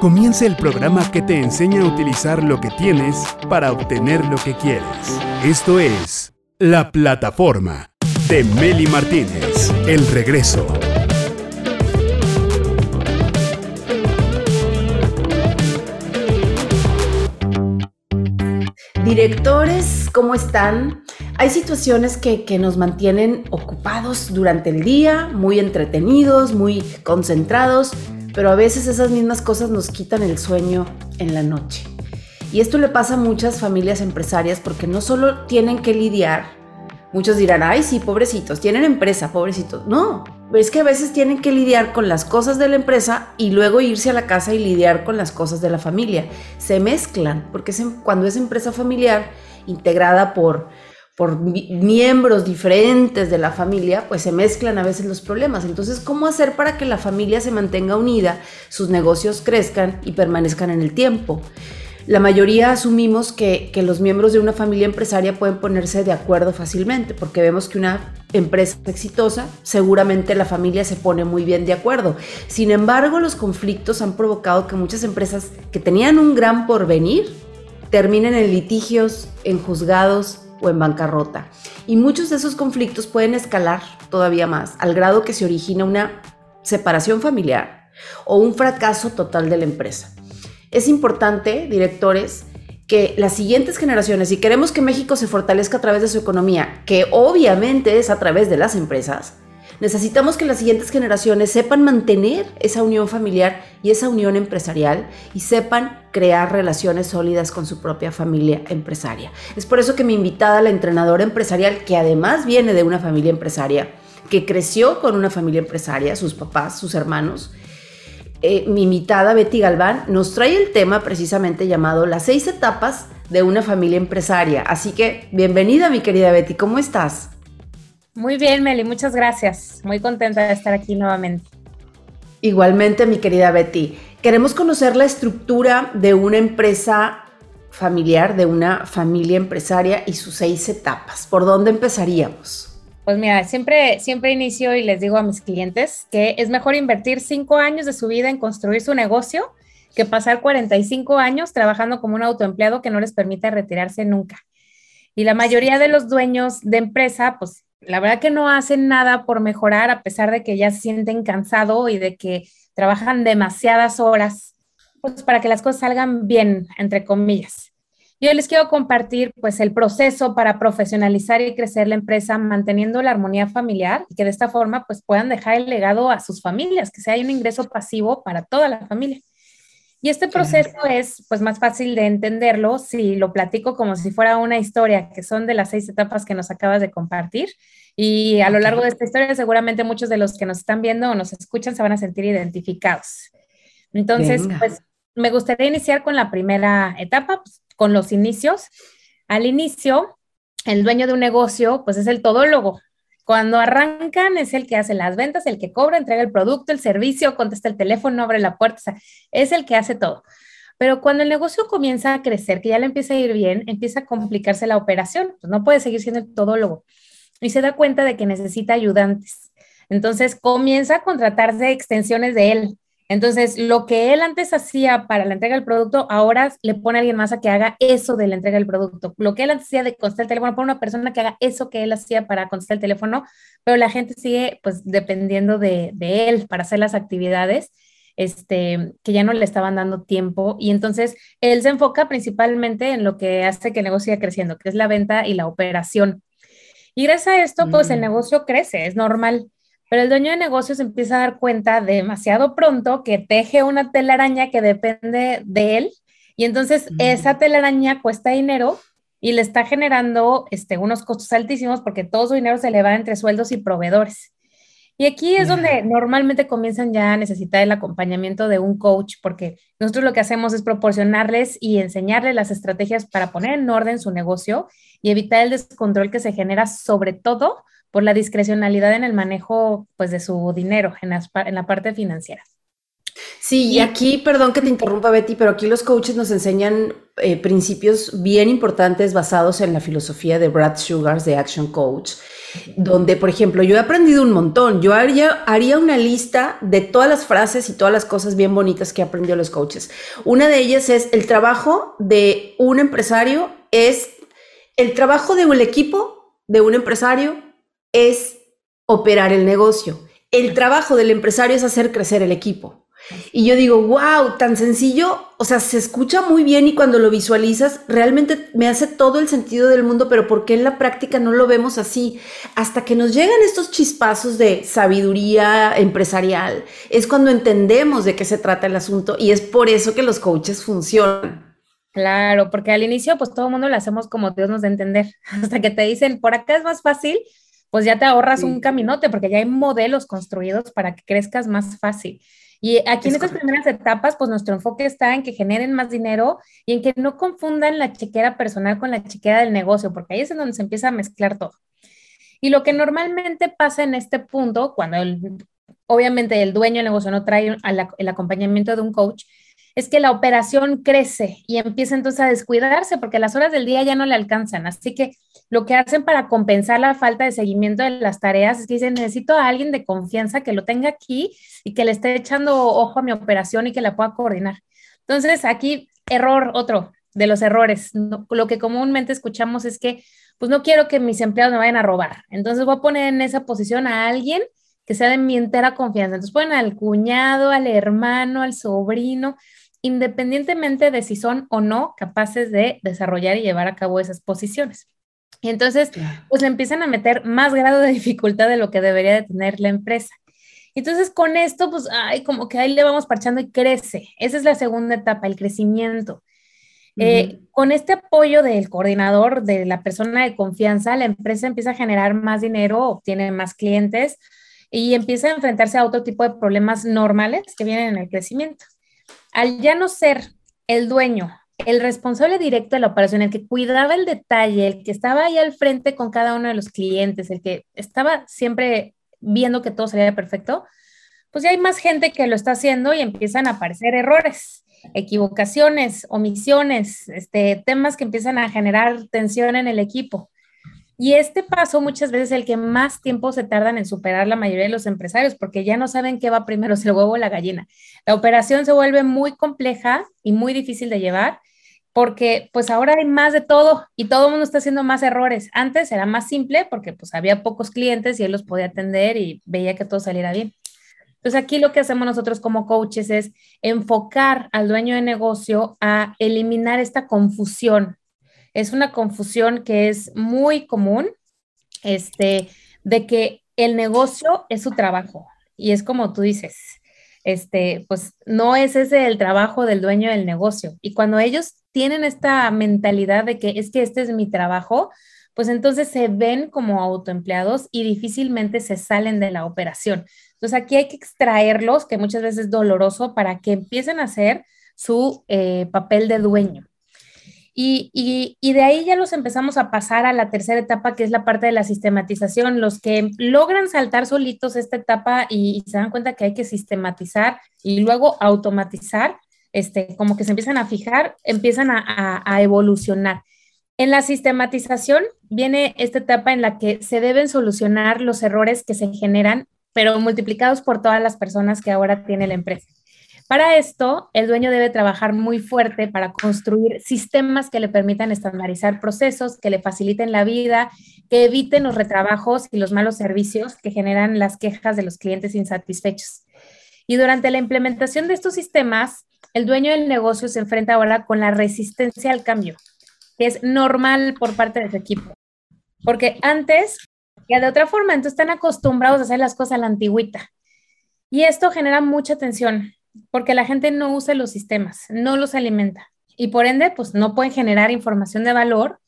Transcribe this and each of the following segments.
Comienza el programa que te enseña a utilizar lo que tienes para obtener lo que quieres. Esto es La Plataforma de Meli Martínez. El regreso. Directores, ¿cómo están? Hay situaciones que, que, nos mantienen ocupados durante el día, muy entretenidos, muy concentrados, pero a veces esas mismas cosas nos quitan el sueño en la noche. Y esto le pasa a muchas familias empresarias porque no solo tienen que lidiar, muchos dirán, ay, sí, pobrecitos, tienen empresa, pobrecitos. No, es que a veces tienen que lidiar con las cosas de la empresa y luego irse a la casa y lidiar con las cosas de la familia. Se mezclan, porque cuando es empresa familiar integrada por por miembros diferentes de la familia, pues se mezclan a veces los problemas. Entonces, ¿cómo hacer para que la familia se mantenga unida, sus negocios crezcan y permanezcan en el tiempo? La mayoría asumimos que, que los miembros de una familia empresaria pueden ponerse de acuerdo fácilmente, porque vemos que una empresa exitosa, seguramente la familia se pone muy bien de acuerdo. Sin embargo, los conflictos han provocado que muchas empresas que tenían un gran porvenir terminen en litigios, en juzgados, o en bancarrota. Y muchos de esos conflictos pueden escalar todavía más, al grado que se origina una separación familiar o un fracaso total de la empresa. Es importante, directores, que las siguientes generaciones, si queremos que México se fortalezca a través de su economía, que obviamente es a través de las empresas, Necesitamos que las siguientes generaciones sepan mantener esa unión familiar y esa unión empresarial y sepan crear relaciones sólidas con su propia familia empresaria. Es por eso que mi invitada, la entrenadora empresarial, que además viene de una familia empresaria, que creció con una familia empresaria, sus papás, sus hermanos, eh, mi invitada Betty Galván nos trae el tema precisamente llamado las seis etapas de una familia empresaria. Así que bienvenida mi querida Betty, ¿cómo estás? Muy bien, Meli, muchas gracias. Muy contenta de estar aquí nuevamente. Igualmente, mi querida Betty. Queremos conocer la estructura de una empresa familiar, de una familia empresaria y sus seis etapas. ¿Por dónde empezaríamos? Pues mira, siempre, siempre inicio y les digo a mis clientes que es mejor invertir cinco años de su vida en construir su negocio que pasar 45 años trabajando como un autoempleado que no les permite retirarse nunca. Y la mayoría de los dueños de empresa, pues la verdad que no hacen nada por mejorar a pesar de que ya se sienten cansados y de que trabajan demasiadas horas, pues para que las cosas salgan bien, entre comillas. Yo les quiero compartir pues el proceso para profesionalizar y crecer la empresa manteniendo la armonía familiar y que de esta forma pues puedan dejar el legado a sus familias, que sea un ingreso pasivo para toda la familia. Y este proceso es pues más fácil de entenderlo si lo platico como si fuera una historia, que son de las seis etapas que nos acabas de compartir. Y a lo largo de esta historia seguramente muchos de los que nos están viendo o nos escuchan se van a sentir identificados. Entonces, pues me gustaría iniciar con la primera etapa, pues, con los inicios. Al inicio, el dueño de un negocio, pues es el todólogo, cuando arrancan es el que hace las ventas, el que cobra, entrega el producto, el servicio, contesta el teléfono, abre la puerta, es el que hace todo. Pero cuando el negocio comienza a crecer, que ya le empieza a ir bien, empieza a complicarse la operación, pues no puede seguir siendo el todólogo y se da cuenta de que necesita ayudantes. Entonces comienza a contratarse extensiones de él, entonces, lo que él antes hacía para la entrega del producto, ahora le pone a alguien más a que haga eso de la entrega del producto. Lo que él antes hacía de contestar el teléfono, pone una persona que haga eso que él hacía para contestar el teléfono, pero la gente sigue pues dependiendo de, de él para hacer las actividades. Este, que ya no le estaban dando tiempo y entonces él se enfoca principalmente en lo que hace que el negocio siga creciendo, que es la venta y la operación. Y gracias a esto, pues el mm. negocio crece, es normal. Pero el dueño de negocios empieza a dar cuenta demasiado pronto que teje una telaraña que depende de él y entonces esa telaraña cuesta dinero y le está generando este, unos costos altísimos porque todo su dinero se le va entre sueldos y proveedores. Y aquí es donde normalmente comienzan ya a necesitar el acompañamiento de un coach, porque nosotros lo que hacemos es proporcionarles y enseñarles las estrategias para poner en orden su negocio y evitar el descontrol que se genera sobre todo por la discrecionalidad en el manejo pues, de su dinero, en la, en la parte financiera. Sí, y aquí, perdón que te interrumpa Betty, pero aquí los coaches nos enseñan eh, principios bien importantes basados en la filosofía de Brad Sugars de Action Coach, donde, por ejemplo, yo he aprendido un montón. Yo haría, haría una lista de todas las frases y todas las cosas bien bonitas que he aprendido los coaches. Una de ellas es el trabajo de un empresario es, el trabajo de un equipo de un empresario es operar el negocio. El trabajo del empresario es hacer crecer el equipo. Y yo digo, wow, tan sencillo, o sea, se escucha muy bien y cuando lo visualizas, realmente me hace todo el sentido del mundo, pero ¿por qué en la práctica no lo vemos así? Hasta que nos llegan estos chispazos de sabiduría empresarial, es cuando entendemos de qué se trata el asunto y es por eso que los coaches funcionan. Claro, porque al inicio pues todo el mundo lo hacemos como Dios nos a entender, hasta que te dicen, por acá es más fácil, pues ya te ahorras un caminote porque ya hay modelos construidos para que crezcas más fácil. Y aquí en estas primeras etapas, pues nuestro enfoque está en que generen más dinero y en que no confundan la chequera personal con la chequera del negocio, porque ahí es en donde se empieza a mezclar todo. Y lo que normalmente pasa en este punto, cuando obviamente el dueño del negocio no trae el acompañamiento de un coach, es que la operación crece y empieza entonces a descuidarse porque las horas del día ya no le alcanzan. Así que lo que hacen para compensar la falta de seguimiento de las tareas es que dicen, necesito a alguien de confianza que lo tenga aquí y que le esté echando ojo a mi operación y que la pueda coordinar. Entonces, aquí, error, otro de los errores. lo que comúnmente escuchamos es que, pues no quiero que mis empleados me vayan a robar. Entonces voy a poner en esa posición a alguien que sea de mi entera confianza. Entonces ponen al cuñado, al hermano, al sobrino, independientemente de si son o no capaces de desarrollar y llevar a cabo esas posiciones. Y entonces, pues le empiezan a meter más grado de dificultad de lo que debería de tener la empresa. Entonces, con esto, pues, ay, como que ahí le vamos parchando y crece. Esa es la segunda etapa, el crecimiento. Eh, con este apoyo del coordinador, de la persona de confianza, la empresa empieza a generar más dinero, obtiene más clientes y empieza a enfrentarse a otro tipo de problemas normales que vienen en el crecimiento al ya no ser el dueño, el responsable directo de la operación, el que cuidaba el detalle, el que estaba ahí al frente con cada uno de los clientes, el que estaba siempre viendo que todo salía perfecto, pues ya hay más gente que lo está haciendo y empiezan a aparecer errores, equivocaciones, omisiones, este, temas que empiezan a generar tensión en el equipo. Y este paso muchas veces es el que más tiempo se tardan en superar la mayoría de los empresarios, porque ya no saben qué va primero, si el huevo o la gallina. La operación se vuelve muy compleja y muy difícil de llevar, porque pues ahora hay más de todo y todo el mundo está haciendo más errores. Antes era más simple porque pues había pocos clientes y él los podía atender y veía que todo saliera bien. Entonces aquí lo que hacemos nosotros como coaches es enfocar al dueño de negocio a eliminar esta confusión es una confusión que es muy común, este, de que el negocio es su trabajo. Y es como tú dices, este, pues no es ese el trabajo del dueño del negocio. Y cuando ellos tienen esta mentalidad de que es que este es mi trabajo, pues entonces se ven como autoempleados y difícilmente se salen de la operación. Entonces aquí hay que extraerlos, que muchas veces es doloroso, para que empiecen a hacer su eh, papel de dueño. Y, de ahí ya los empezamos a pasar a la tercera etapa, que es la parte de la sistematización. Los que logran saltar solitos esta etapa y, se dan cuenta que hay que sistematizar y luego automatizar, este, como que se empiezan a fijar, empiezan a evolucionar. En la sistematización viene esta etapa en la que se deben solucionar los errores que se generan, pero multiplicados por todas las personas que ahora tiene la empresa. Para esto, el dueño debe trabajar muy fuerte para construir sistemas que le permitan estandarizar procesos, que le faciliten la vida, que eviten los retrabajos y los malos servicios que generan las quejas de los clientes insatisfechos. Y durante la implementación de estos sistemas, el dueño del negocio se enfrenta ahora con la resistencia al cambio, que es normal por parte de su equipo. Porque antes, ya de otra forma, entonces están acostumbrados a hacer las cosas a la antigüita. Y esto genera mucha tensión, porque la gente no usa los sistemas, no los alimenta y por ende, pues no pueden generar información de valor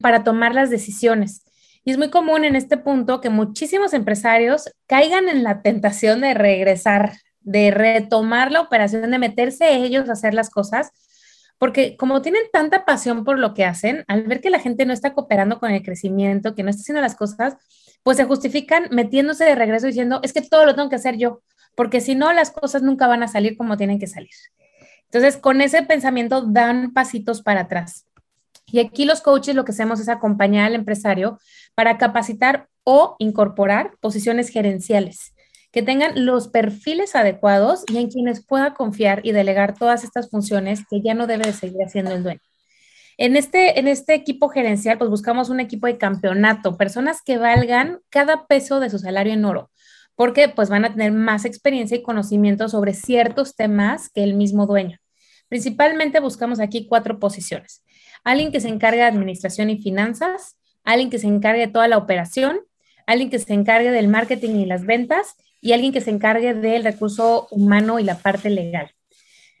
para tomar las decisiones. Y es muy común en este punto que muchísimos empresarios caigan en la tentación de regresar, de retomar la operación, de meterse ellos a hacer las cosas, porque como tienen tanta pasión por lo que hacen, al ver que la gente no está cooperando con el crecimiento, que no está haciendo las cosas, pues se justifican metiéndose de regreso diciendo, es que todo lo tengo que hacer yo, porque si no, las cosas nunca van a salir como tienen que salir. Entonces, con ese pensamiento dan pasitos para atrás. Y aquí los coaches lo que hacemos es acompañar al empresario para capacitar o incorporar posiciones gerenciales que tengan los perfiles adecuados y en quienes pueda confiar y delegar todas estas funciones que ya no debe de seguir haciendo el dueño. En este, en este equipo gerencial, pues buscamos un equipo de campeonato, personas que valgan cada peso de su salario en oro, porque pues van a tener más experiencia y conocimiento sobre ciertos temas que el mismo dueño. Principalmente buscamos aquí cuatro posiciones. Alguien que se encargue de administración y finanzas, alguien que se encargue de toda la operación, alguien que se encargue del marketing y las ventas y alguien que se encargue del recurso humano y la parte legal.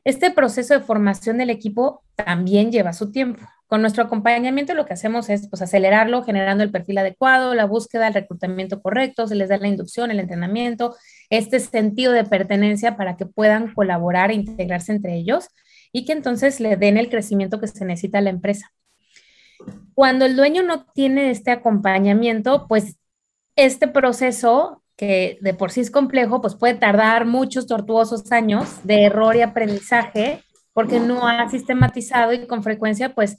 Este proceso de formación del equipo también lleva su tiempo. Con nuestro acompañamiento lo que hacemos es pues, acelerarlo, generando el perfil adecuado, la búsqueda, el reclutamiento correcto, se les da la inducción, el entrenamiento, este sentido de pertenencia para que puedan colaborar e integrarse entre ellos y que entonces le den el crecimiento que se necesita a la empresa. Cuando el dueño no tiene este acompañamiento, pues este proceso que de por sí es complejo, pues puede tardar muchos tortuosos años de error y aprendizaje porque no ha sistematizado y con frecuencia, pues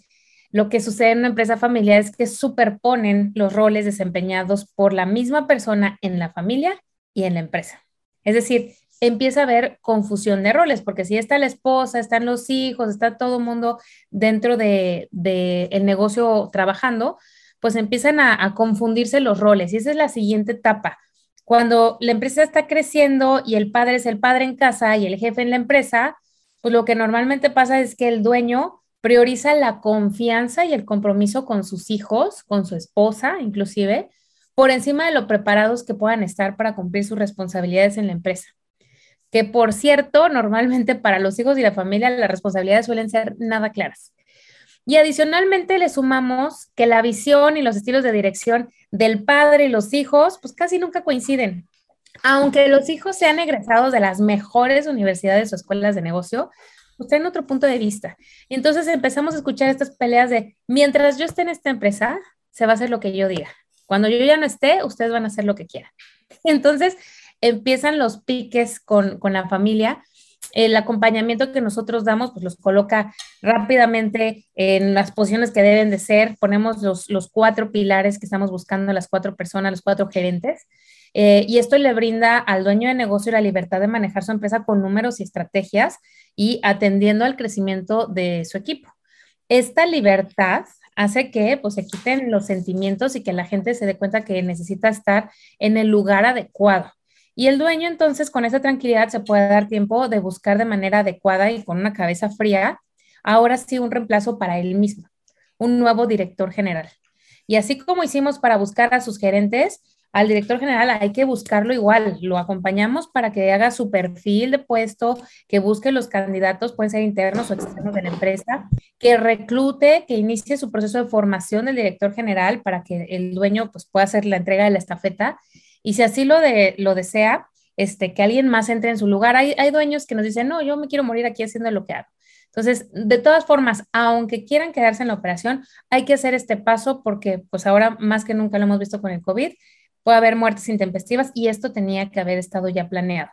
lo que sucede en una empresa familiar es que superponen los roles desempeñados por la misma persona en la familia y en la empresa. Es decir, empieza a haber confusión de roles, porque si está la esposa, están los hijos, está todo el mundo dentro del de, el negocio trabajando, pues empiezan a, a confundirse los roles. Y esa es la siguiente etapa cuando la empresa está creciendo y el padre es el padre en casa y el jefe en la empresa, pues lo que normalmente pasa es que el dueño prioriza la confianza y el compromiso con sus hijos, con su esposa inclusive, por encima de lo preparados que puedan estar para cumplir sus responsabilidades en la empresa. Que por cierto, normalmente para los hijos y la familia las responsabilidades suelen ser nada claras. Y adicionalmente le sumamos que la visión y los estilos de dirección del padre y los hijos, pues casi nunca coinciden. Aunque los hijos sean egresados de las mejores universidades o escuelas de negocio, pues tienen otro punto de vista. Entonces empezamos a escuchar estas peleas de, mientras yo esté en esta empresa, se va a hacer lo que yo diga. Cuando yo ya no esté, ustedes van a hacer lo que quieran. Entonces empiezan los piques con, con la familia el acompañamiento que nosotros damos, pues los coloca rápidamente en las posiciones que deben de ser. Ponemos los, los cuatro pilares que estamos buscando, las cuatro personas, los cuatro gerentes. Eh, y esto le brinda al dueño de negocio la libertad de manejar su empresa con números y estrategias y atendiendo al crecimiento de su equipo. Esta libertad hace que pues, se quiten los sentimientos y que la gente se dé cuenta que necesita estar en el lugar adecuado. Y el dueño entonces con esa tranquilidad se puede dar tiempo de buscar de manera adecuada y con una cabeza fría, ahora sí un reemplazo para él mismo, un nuevo director general. Y así como hicimos para buscar a sus gerentes, al director general hay que buscarlo igual, lo acompañamos para que haga su perfil de puesto, que busque los candidatos, pueden ser internos o externos de la empresa, que reclute, que inicie su proceso de formación del director general para que el dueño pues, pueda hacer la entrega de la estafeta y si así lo, de, lo desea, este, que alguien más entre en su lugar. Hay, hay dueños que nos dicen, no, yo me quiero morir aquí haciendo lo que hago. Entonces, de todas formas, aunque quieran quedarse en la operación, hay que hacer este paso porque pues ahora más que nunca lo hemos visto con el COVID, puede haber muertes intempestivas y esto tenía que haber estado ya planeado.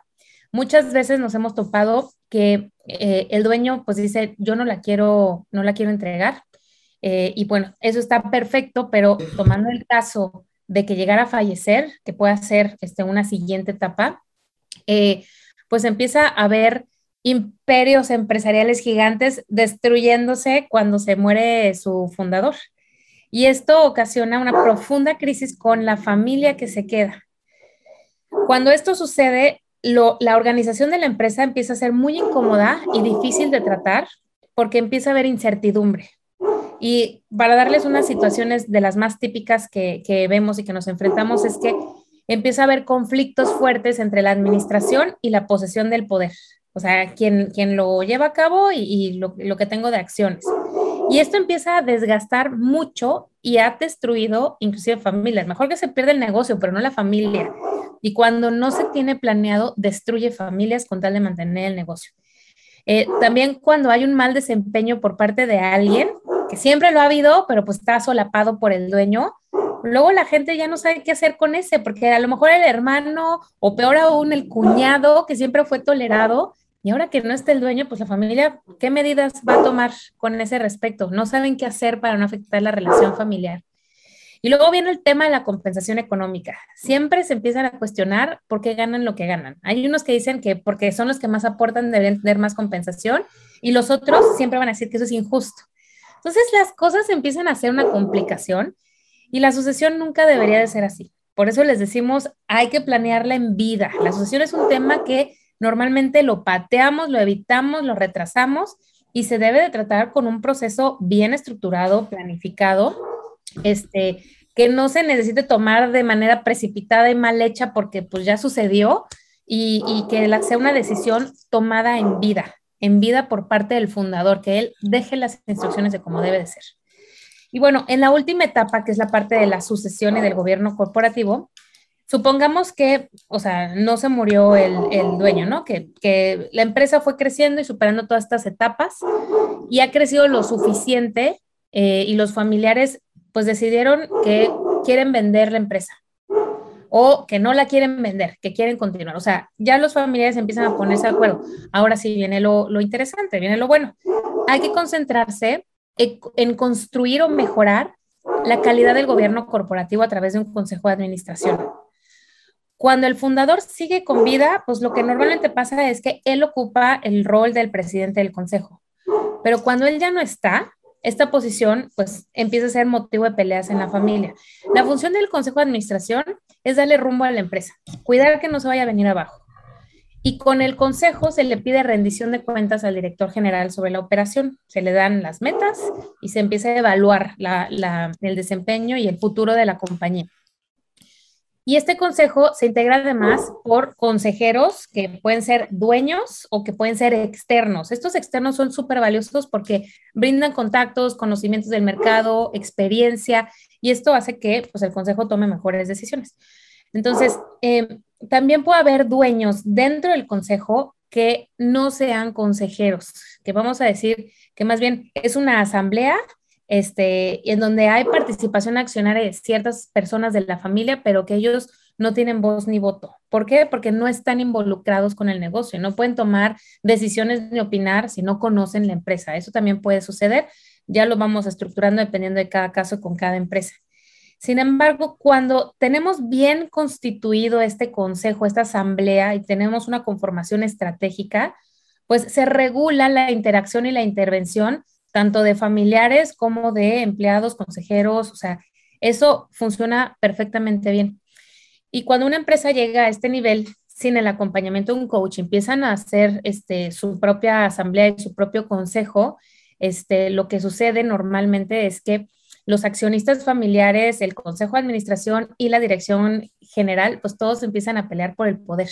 Muchas veces nos hemos topado que eh, el dueño pues dice, yo no la quiero, no la quiero entregar. Eh, y bueno, eso está perfecto, pero tomando el caso de que llegara a fallecer, que pueda ser este, una siguiente etapa, eh, pues empieza a haber imperios empresariales gigantes destruyéndose cuando se muere su fundador. Y esto ocasiona una profunda crisis con la familia que se queda. Cuando esto sucede, la organización de la empresa empieza a ser muy incómoda y difícil de tratar porque empieza a haber incertidumbre. Y para darles unas situaciones de las más típicas que, vemos y que nos enfrentamos es que empieza a haber conflictos fuertes entre la administración y la posesión del poder. O sea, quien, quien lo lleva a cabo y, lo, que tengo de acciones. Y esto empieza a desgastar mucho y ha destruido inclusive familias. Mejor que se pierda el negocio, pero no la familia. Y cuando no se tiene planeado, destruye familias con tal de mantener el negocio. Eh, también cuando hay un mal desempeño por parte de alguien, que siempre lo ha habido, pero pues está solapado por el dueño, luego la gente ya no sabe qué hacer con ese, porque a lo mejor el hermano o peor aún el cuñado que siempre fue tolerado y ahora que no está el dueño, pues la familia, ¿qué medidas va a tomar con ese respecto? No saben qué hacer para no afectar la relación familiar. Y luego viene el tema de la compensación económica. Siempre se empiezan a cuestionar por qué ganan lo que ganan. Hay unos que dicen que porque son los que más aportan deben tener más compensación y los otros siempre van a decir que eso es injusto. Entonces las cosas empiezan a ser una complicación y la sucesión nunca debería de ser así. Por eso les decimos, hay que planearla en vida. La sucesión es un tema que normalmente lo pateamos, lo evitamos, lo retrasamos y se debe de tratar con un proceso bien estructurado, planificado este, que no se necesite tomar de manera precipitada y mal hecha porque pues ya sucedió y, que sea una decisión tomada en vida, en vida por parte del fundador, que él deje las instrucciones de cómo debe de ser. Y bueno, en la última etapa, que es la parte de la sucesión y del gobierno corporativo, supongamos que, o sea, no se murió el, dueño, ¿no? Que, que, la empresa fue creciendo y superando todas estas etapas y ha crecido lo suficiente eh, y los familiares pues decidieron que quieren vender la empresa o que no la quieren vender, que quieren continuar. O sea, ya los familiares empiezan a ponerse de acuerdo. Ahora sí viene lo, interesante, viene lo bueno. Hay que concentrarse en, construir o mejorar la calidad del gobierno corporativo a través de un consejo de administración. Cuando el fundador sigue con vida, pues lo que normalmente pasa es que él ocupa el rol del presidente del consejo. Pero cuando él ya no está, esta posición pues empieza a ser motivo de peleas en la familia. La función del consejo de administración es darle rumbo a la empresa, cuidar que no se vaya a venir abajo. Y con el consejo se le pide rendición de cuentas al director general sobre la operación. Se le dan las metas y se empieza a evaluar el desempeño y el futuro de la compañía. Y este consejo se integra además por consejeros que pueden ser dueños o que pueden ser externos. Estos externos son súper valiosos porque brindan contactos, conocimientos del mercado, experiencia, y esto hace que pues, el consejo tome mejores decisiones. Entonces, em, también puede haber dueños dentro del consejo que no sean consejeros, que vamos a decir que más bien es una asamblea este, en donde hay participación accionaria de ciertas personas de la familia, pero que ellos no tienen voz ni voto. ¿Por qué? Porque no están involucrados con el negocio, no pueden tomar decisiones ni opinar si no conocen la empresa. Eso también puede suceder, ya lo vamos estructurando dependiendo de cada caso con cada empresa. Sin embargo, cuando tenemos bien constituido este consejo, esta asamblea y tenemos una conformación estratégica, pues se regula la interacción y la intervención tanto de familiares como de empleados, consejeros, o sea, eso funciona perfectamente bien. Y cuando una empresa llega a este nivel, sin el acompañamiento de un coach, empiezan a hacer este, su propia asamblea y su propio consejo, este, lo que sucede normalmente es que los accionistas familiares, el consejo de administración y la dirección general, pues todos empiezan a pelear por el poder.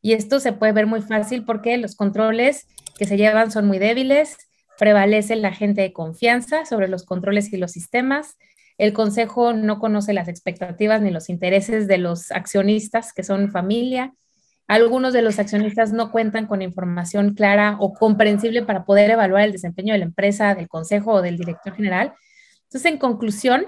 Y esto se puede ver muy fácil porque los controles que se llevan son muy débiles, prevalece la gente de confianza sobre los controles y los sistemas. El consejo no conoce las expectativas ni los intereses de los accionistas, que son familia. Algunos de los accionistas no cuentan con información clara o comprensible para poder evaluar el desempeño de la empresa, del consejo o del director general. Entonces, en conclusión,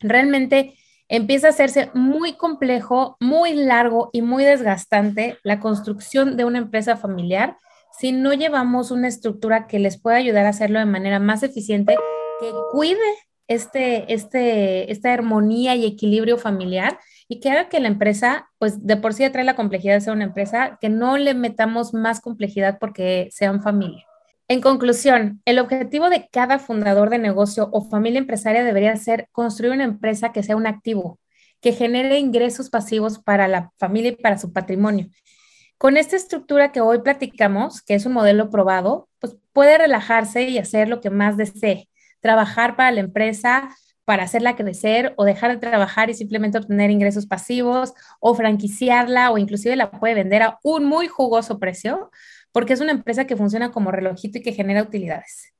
realmente empieza a hacerse muy complejo, muy largo y muy desgastante la construcción de una empresa familiar si no llevamos una estructura que les pueda ayudar a hacerlo de manera más eficiente, que cuide este, este, esta armonía y equilibrio familiar y que haga que la empresa, pues de por sí trae la complejidad de ser una empresa, que no le metamos más complejidad porque sean familia. En conclusión, el objetivo de cada fundador de negocio o familia empresaria debería ser construir una empresa que sea un activo, que genere ingresos pasivos para la familia y para su patrimonio con esta estructura que hoy platicamos, que es un modelo probado, pues puede relajarse y hacer lo que más desee, trabajar para la empresa, para hacerla crecer o dejar de trabajar y simplemente obtener ingresos pasivos o franquiciarla o inclusive la puede vender a un muy jugoso precio porque es una empresa que funciona como relojito y que genera utilidades.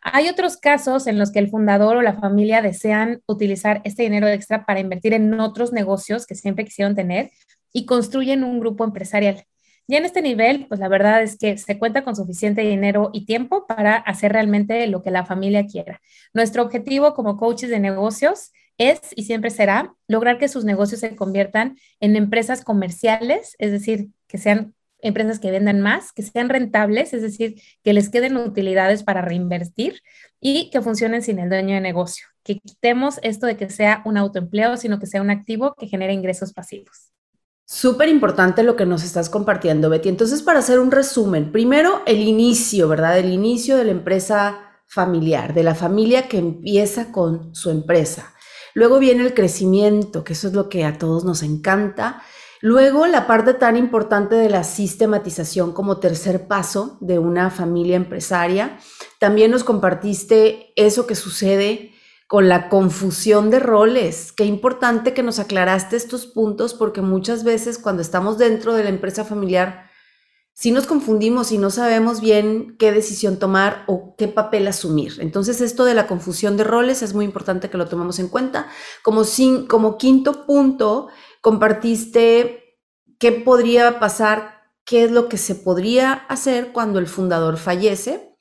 Hay otros casos en los que el fundador o la familia desean utilizar este dinero extra para invertir en otros negocios que siempre quisieron tener y construyen un grupo empresarial. Ya en este nivel, pues la verdad es que se cuenta con suficiente dinero y tiempo para hacer realmente lo que la familia quiera. Nuestro objetivo como coaches de negocios es y siempre será lograr que sus negocios se conviertan en empresas comerciales, es decir, que sean empresas que vendan más, que sean rentables, es decir, que les queden utilidades para reinvertir y que funcionen sin el dueño de negocio. Que quitemos esto de que sea un autoempleo, sino que sea un activo que genere ingresos pasivos. Súper importante lo que nos estás compartiendo, Betty. Entonces, para hacer un resumen, primero el inicio, ¿verdad? El inicio de la empresa familiar, de la familia que empieza con su empresa. Luego viene el crecimiento, que eso es lo que a todos nos encanta. Luego la parte tan importante de la sistematización como tercer paso de una familia empresaria. También nos compartiste eso que sucede con la confusión de roles. Qué importante que nos aclaraste estos puntos porque muchas veces cuando estamos dentro de la empresa familiar, si nos confundimos y no sabemos bien qué decisión tomar o qué papel asumir. Entonces esto de la confusión de roles es muy importante que lo tomemos en cuenta. Como, sin, como quinto punto, compartiste qué podría pasar, qué es lo que se podría hacer cuando el fundador fallece.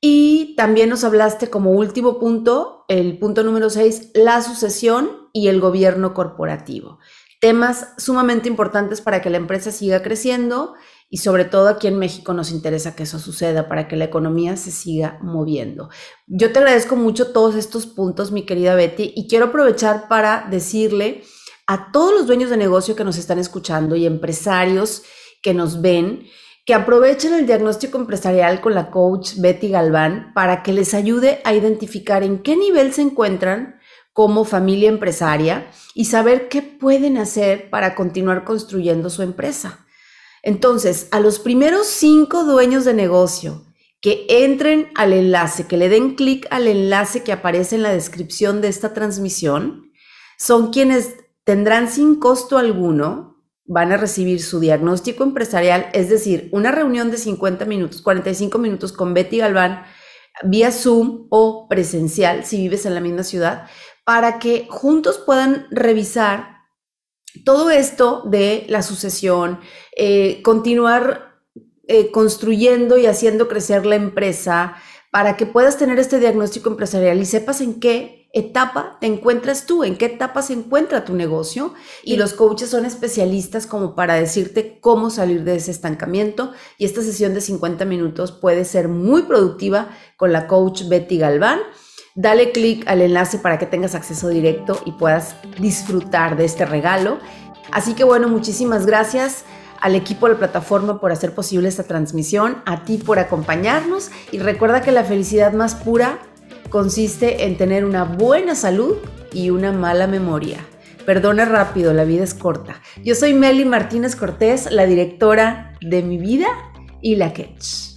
Y también nos hablaste como último punto, el punto número seis, la sucesión y el gobierno corporativo. Temas sumamente importantes para que la empresa siga creciendo y sobre todo aquí en México nos interesa que eso suceda para que la economía se siga moviendo. Yo te agradezco mucho todos estos puntos, mi querida Betty, y quiero aprovechar para decirle a todos los dueños de negocio que nos están escuchando y empresarios que nos ven, que aprovechen el diagnóstico empresarial con la coach Betty Galván para que les ayude a identificar en qué nivel se encuentran como familia empresaria y saber qué pueden hacer para continuar construyendo su empresa. Entonces, a los primeros cinco dueños de negocio que entren al enlace, que le den clic al enlace que aparece en la descripción de esta transmisión, son quienes tendrán sin costo alguno van a recibir su diagnóstico empresarial, es decir, una reunión de 50 minutos, 45 minutos con Betty Galván vía Zoom o presencial si vives en la misma ciudad, para que juntos puedan revisar todo esto de la sucesión, eh, continuar eh, construyendo y haciendo crecer la empresa, para que puedas tener este diagnóstico empresarial y sepas en qué etapa te encuentras tú, en qué etapa se encuentra tu negocio y los coaches son especialistas como para decirte cómo salir de ese estancamiento y esta sesión de 50 minutos puede ser muy productiva con la coach Betty Galván. Dale clic al enlace para que tengas acceso directo y puedas disfrutar de este regalo. Así que bueno, muchísimas gracias al equipo de la plataforma por hacer posible esta transmisión, a ti por acompañarnos y recuerda que la felicidad más pura consiste en tener una buena salud y una mala memoria. Perdona rápido, la vida es corta. Yo soy Meli Martínez Cortés, la directora de mi vida y la Ketch.